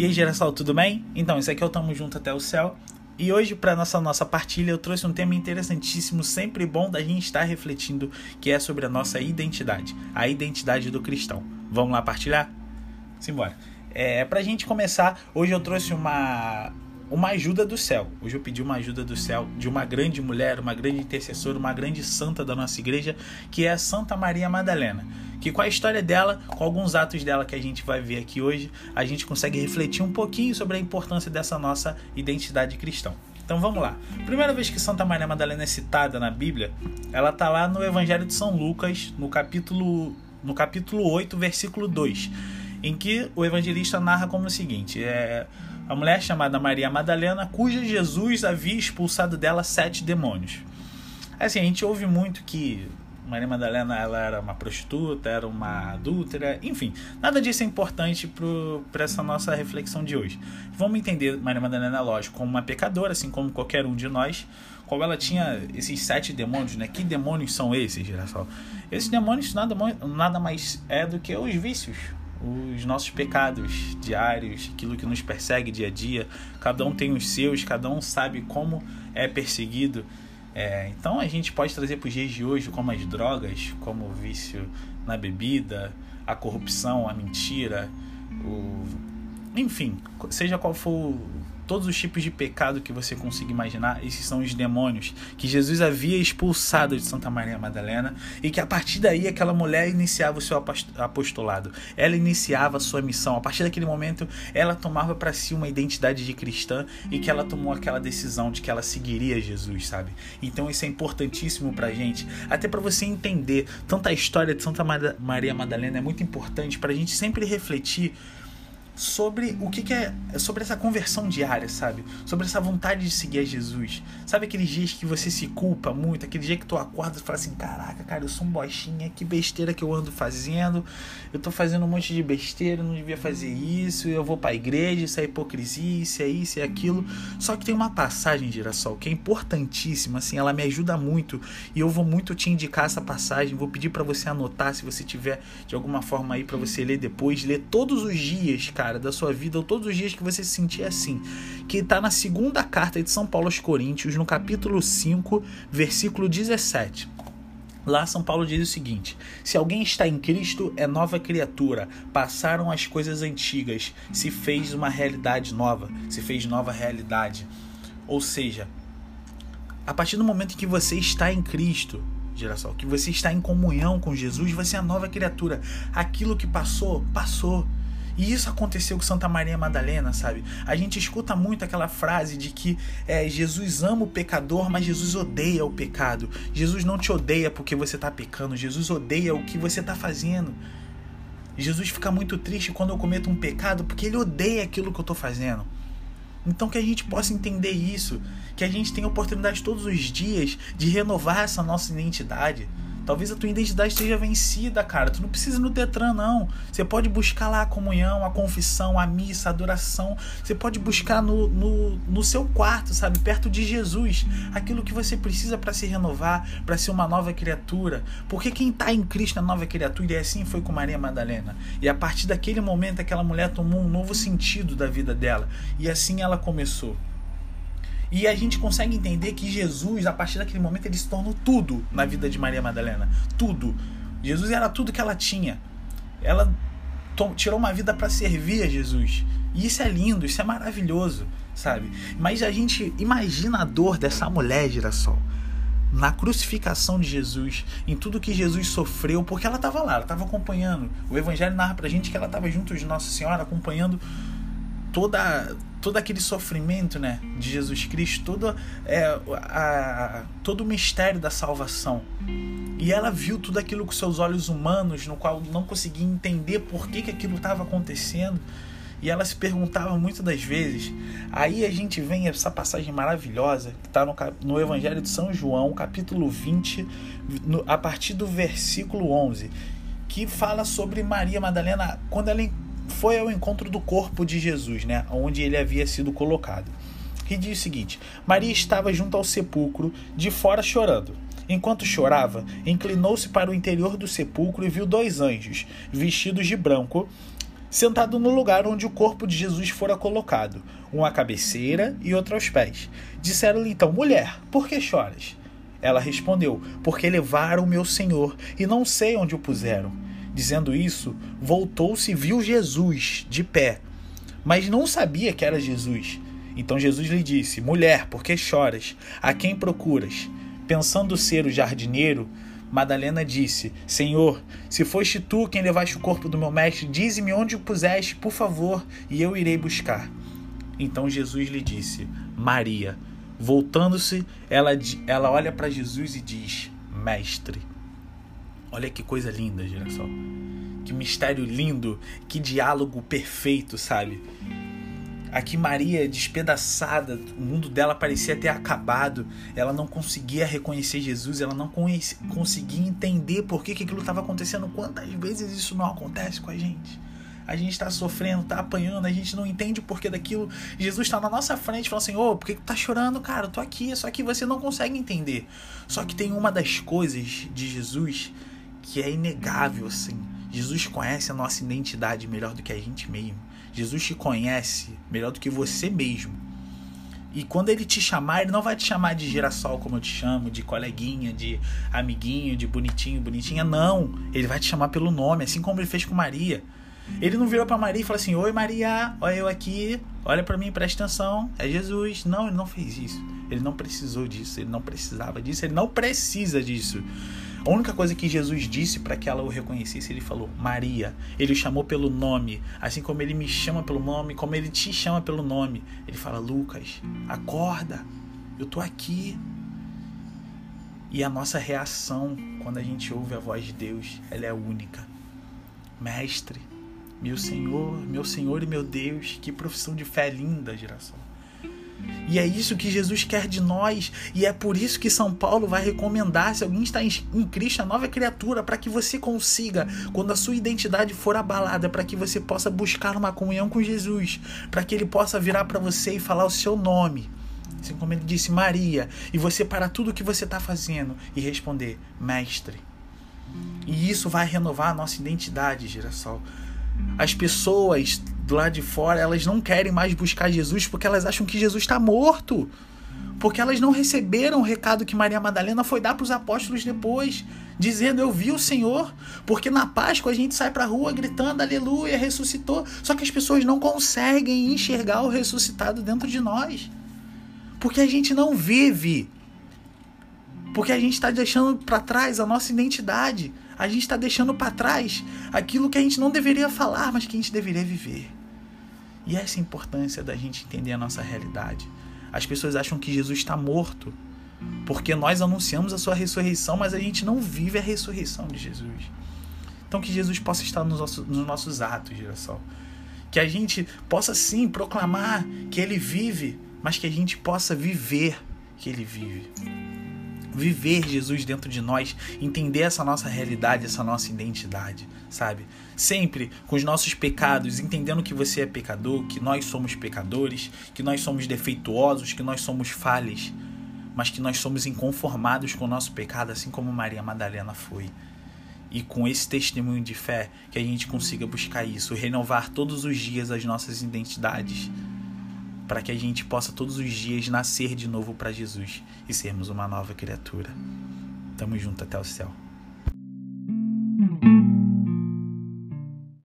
E aí, geração, tudo bem? Então, isso aqui é o Tamo Junto Até o Céu. E hoje, para nossa nossa partilha, eu trouxe um tema interessantíssimo, sempre bom da gente estar refletindo, que é sobre a nossa identidade, a identidade do cristão. Vamos lá partilhar? Simbora. É, pra gente começar, hoje eu trouxe uma uma ajuda do céu. Hoje eu pedi uma ajuda do céu de uma grande mulher, uma grande intercessora, uma grande santa da nossa igreja, que é a Santa Maria Madalena. Que com a história dela, com alguns atos dela que a gente vai ver aqui hoje, a gente consegue refletir um pouquinho sobre a importância dessa nossa identidade cristã. Então vamos lá. Primeira vez que Santa Maria Madalena é citada na Bíblia, ela está lá no Evangelho de São Lucas, no capítulo no capítulo 8, versículo 2, em que o evangelista narra como o seguinte: é a mulher chamada Maria Madalena, cuja Jesus havia expulsado dela sete demônios. Assim, a gente ouve muito que Maria Madalena ela era uma prostituta, era uma adúltera, enfim, nada disso é importante para essa nossa reflexão de hoje. Vamos entender Maria Madalena, lógico, como uma pecadora, assim como qualquer um de nós, como ela tinha esses sete demônios, né? Que demônios são esses, geração? Esses demônios nada, nada mais é do que os vícios, os nossos pecados diários, aquilo que nos persegue dia a dia. Cada um tem os seus, cada um sabe como é perseguido. É, então a gente pode trazer para os dias de hoje como as drogas, como o vício na bebida, a corrupção, a mentira, o... enfim, seja qual for todos os tipos de pecado que você consiga imaginar, esses são os demônios que Jesus havia expulsado de Santa Maria Madalena e que a partir daí aquela mulher iniciava o seu apostolado. Ela iniciava a sua missão. A partir daquele momento, ela tomava para si uma identidade de cristã e que ela tomou aquela decisão de que ela seguiria Jesus, sabe? Então isso é importantíssimo pra gente, até para você entender tanto a história de Santa Maria Madalena é muito importante para a gente sempre refletir sobre o que, que, é sobre essa conversão diária, sabe? Sobre essa vontade de seguir a Jesus. Sabe aqueles dias que você se culpa muito, aquele dia que tu acorda e fala assim: "Caraca, cara, eu sou um bochinha, que besteira que eu ando fazendo. Eu tô fazendo um monte de besteira, não devia fazer isso, eu vou para a igreja, isso é hipocrisia, isso é isso e é aquilo". Só que tem uma passagem, Girassol, que é importantíssima, assim, ela me ajuda muito e eu vou muito te indicar essa passagem, vou pedir para você anotar se você tiver de alguma forma aí para você ler depois, ler todos os dias, cara da sua vida, ou todos os dias que você se sentir assim. Que está na segunda carta de São Paulo aos Coríntios, no capítulo 5, versículo 17. Lá São Paulo diz o seguinte: Se alguém está em Cristo, é nova criatura. Passaram as coisas antigas, se fez uma realidade nova, se fez nova realidade. Ou seja, a partir do momento que você está em Cristo, geração, que você está em comunhão com Jesus, você é nova criatura. Aquilo que passou, passou. E isso aconteceu com Santa Maria Madalena, sabe? A gente escuta muito aquela frase de que é, Jesus ama o pecador, mas Jesus odeia o pecado. Jesus não te odeia porque você está pecando, Jesus odeia o que você está fazendo. Jesus fica muito triste quando eu cometo um pecado porque ele odeia aquilo que eu estou fazendo. Então que a gente possa entender isso, que a gente tenha oportunidade todos os dias de renovar essa nossa identidade. Talvez a tua identidade esteja vencida, cara. Tu não precisa ir no Detran, não. Você pode buscar lá a comunhão, a confissão, a missa, a adoração. Você pode buscar no, no, no seu quarto, sabe? Perto de Jesus. Aquilo que você precisa para se renovar, para ser uma nova criatura. Porque quem está em Cristo é nova criatura. E assim foi com Maria Madalena. E a partir daquele momento, aquela mulher tomou um novo sentido da vida dela. E assim ela começou. E a gente consegue entender que Jesus, a partir daquele momento, ele se tornou tudo na vida de Maria Madalena. Tudo. Jesus era tudo que ela tinha. Ela tirou uma vida para servir a Jesus. E isso é lindo, isso é maravilhoso, sabe? Mas a gente imagina a dor dessa mulher, girassol na crucificação de Jesus, em tudo que Jesus sofreu, porque ela estava lá, ela estava acompanhando. O Evangelho narra pra gente que ela estava junto de Nossa Senhora, acompanhando toda todo aquele sofrimento né, de Jesus Cristo, todo, é, a, todo o mistério da salvação. E ela viu tudo aquilo com seus olhos humanos, no qual não conseguia entender por que, que aquilo estava acontecendo. E ela se perguntava muitas das vezes. Aí a gente vem essa passagem maravilhosa que está no, no Evangelho de São João, capítulo 20, no, a partir do versículo 11, que fala sobre Maria Madalena quando ela foi ao encontro do corpo de Jesus, né, onde ele havia sido colocado. E diz o seguinte: Maria estava junto ao sepulcro, de fora chorando. Enquanto chorava, inclinou-se para o interior do sepulcro e viu dois anjos, vestidos de branco, sentado no lugar onde o corpo de Jesus fora colocado, um à cabeceira e outro aos pés. Disseram-lhe então: Mulher, por que choras? Ela respondeu: Porque levaram meu senhor e não sei onde o puseram. Dizendo isso, voltou-se e viu Jesus de pé, mas não sabia que era Jesus. Então Jesus lhe disse: Mulher, por que choras? A quem procuras? Pensando ser o jardineiro, Madalena disse: Senhor, se foste tu quem levaste o corpo do meu mestre, dize-me onde o puseste, por favor, e eu irei buscar. Então Jesus lhe disse: Maria. Voltando-se, ela, ela olha para Jesus e diz: Mestre. Olha que coisa linda, girassol. Que mistério lindo, que diálogo perfeito, sabe? Aqui Maria, despedaçada, o mundo dela parecia ter acabado. Ela não conseguia reconhecer Jesus, ela não conseguia entender por que, que aquilo estava acontecendo. Quantas vezes isso não acontece com a gente? A gente está sofrendo, está apanhando, a gente não entende o porquê daquilo. Jesus está na nossa frente e fala assim: Ô, oh, por que, que tu tá chorando, cara? Eu tô aqui. Só que você não consegue entender. Só que tem uma das coisas de Jesus que é inegável, assim. Jesus conhece a nossa identidade melhor do que a gente mesmo. Jesus te conhece melhor do que você mesmo. E quando ele te chamar, ele não vai te chamar de girassol como eu te chamo, de coleguinha, de amiguinho, de bonitinho, bonitinha. Não. Ele vai te chamar pelo nome, assim como ele fez com Maria. Ele não virou para Maria e falou assim: Oi Maria, olha eu aqui, olha para mim, presta atenção, é Jesus. Não, ele não fez isso. Ele não precisou disso, ele não precisava disso, ele não precisa disso. A única coisa que Jesus disse para que ela o reconhecesse, ele falou Maria. Ele o chamou pelo nome, assim como ele me chama pelo nome, como ele te chama pelo nome. Ele fala: Lucas, acorda, eu tô aqui. E a nossa reação quando a gente ouve a voz de Deus, ela é única. Mestre, meu Senhor, meu Senhor e meu Deus, que profissão de fé linda, geração. E é isso que Jesus quer de nós. E é por isso que São Paulo vai recomendar: se alguém está em Cristo, a nova criatura, para que você consiga, quando a sua identidade for abalada, para que você possa buscar uma comunhão com Jesus, para que ele possa virar para você e falar o seu nome. Assim como ele disse, Maria, e você parar tudo o que você está fazendo e responder, Mestre. E isso vai renovar a nossa identidade, girassol. As pessoas do lado de fora, elas não querem mais buscar Jesus porque elas acham que Jesus está morto. Porque elas não receberam o recado que Maria Madalena foi dar para os apóstolos depois, dizendo: Eu vi o Senhor. Porque na Páscoa a gente sai para a rua gritando: Aleluia, ressuscitou. Só que as pessoas não conseguem enxergar o ressuscitado dentro de nós. Porque a gente não vive. Porque a gente está deixando para trás a nossa identidade. A gente está deixando para trás aquilo que a gente não deveria falar, mas que a gente deveria viver. E essa é a importância da gente entender a nossa realidade. As pessoas acham que Jesus está morto, porque nós anunciamos a sua ressurreição, mas a gente não vive a ressurreição de Jesus. Então que Jesus possa estar nos nossos, nos nossos atos, girassol. Que a gente possa sim proclamar que ele vive, mas que a gente possa viver que ele vive viver Jesus dentro de nós, entender essa nossa realidade, essa nossa identidade, sabe? Sempre com os nossos pecados, entendendo que você é pecador, que nós somos pecadores, que nós somos defeituosos, que nós somos falhas, mas que nós somos inconformados com o nosso pecado, assim como Maria Madalena foi. E com esse testemunho de fé, que a gente consiga buscar isso, renovar todos os dias as nossas identidades para que a gente possa todos os dias nascer de novo para Jesus e sermos uma nova criatura. Tamo junto até o céu.